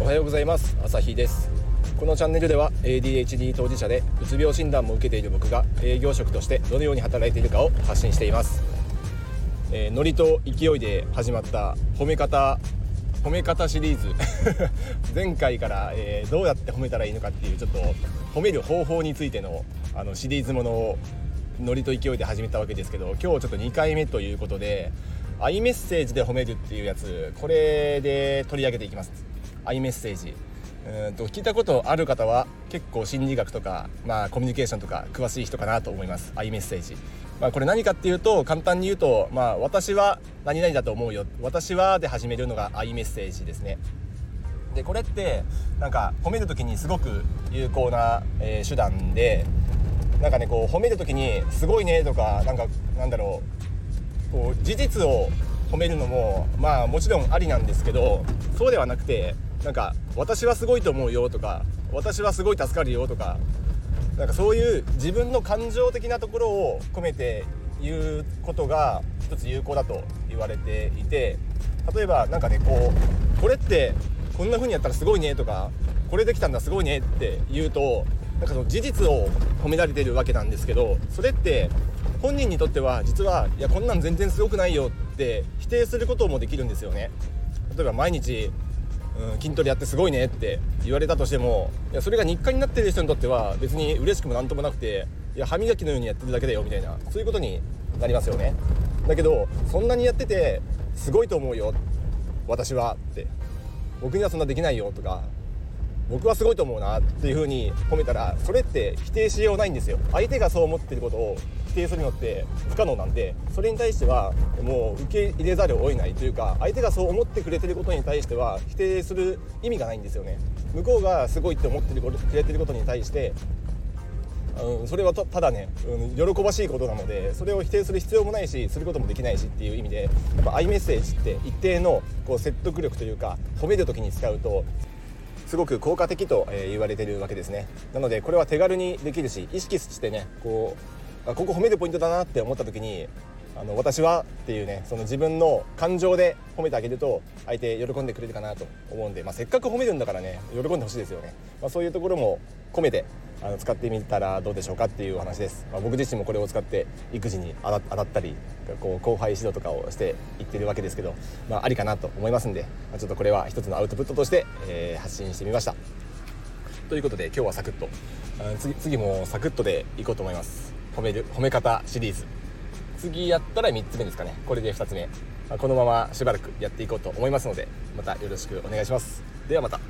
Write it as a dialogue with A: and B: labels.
A: おはようございます。朝日です。このチャンネルでは ADHD 当事者でうつ病診断も受けている僕が営業職としてどのように働いているかを発信しています、えー、ノリと勢いで始まった褒め方褒め方シリーズ。前回から、えー、どうやって褒めたらいいのかっていうちょっと褒める方法についてのあのシリーズものをノリと勢いで始めたわけですけど今日ちょっと2回目ということでアイメッセージで褒めるっていうやつこれで取り上げていきます。アイメッセージうんと聞いたことある方は結構心理学とか、まあ、コミュニケーションとか詳しい人かなと思います。アイメッセージ、まあ、これ何かっていうと簡単に言うと、まあ、私は何々だと思うよ。私はで始めるのがアイメッセージですね。でこれってなんか褒める時にすごく有効な、えー、手段でなんかねこう褒める時に「すごいね」とかなんかなんだろう。こう事実を褒めるのもまあもちろんありなんですけどそうではなくてなんか「私はすごいと思うよ」とか「私はすごい助かるよ」とかなんかそういう自分の感情的なところを込めて言うことが一つ有効だと言われていて例えば何かねこう「これってこんな風にやったらすごいね」とか「これできたんだすごいね」って言うとなんかその事実を褒められてるわけなんですけどそれって本人にとっては実はいやこんなん全然すごくないよって否定することもできるんですよね。例えば毎日うん、筋トレやってすごいねって言われたとしてもいやそれが日課になってる人にとっては別に嬉しくも何ともなくていや歯磨きのようにやってるだけだよみたいなそういうことになりますよね。だけどそんなにやっててすごいと思うよ私はって。僕にはそんなできないよとか僕はすごいと思うなっていう風に褒めたらそれって否定しようないんですよ。相手がそう思ってることを否定するのって不可能なんでそれに対してはもう受け入れざるを得ないというか相手がそう思ってくれてることに対しては否定する意味がないんですよね。向こうがすごいって思ってくれてることに対してうん、それはただね、うん、喜ばしいことなのでそれを否定する必要もないしすることもできないしっていう意味でやっぱアイメッセージって一定のこう説得力というか褒める時に使うとすごく効果的と言われてるわけですね。なのでこれは手軽にできるし意識してねこうここ褒めるポイントだなって思った時にあの私はっていうねその自分の感情で褒めてあげると相手喜んでくれるかなと思うんで、まあ、せっかく褒めるんだからね喜んでほしいですよね、まあ、そういうところも込めてあの使ってみたらどうでしょうかっていうお話です、まあ、僕自身もこれを使って育児に当たったりこう後輩指導とかをしていってるわけですけど、まあ、ありかなと思いますんで、まあ、ちょっとこれは一つのアウトプットとして、えー、発信してみました。ということで今日はサクッと。次次もサクッとでいこうと思います。褒める褒め方シリーズ。次やったら3つ目ですかね。これで2つ目、まあ、このまましばらくやっていこうと思いますのでまたよろしくお願いします。ではまた。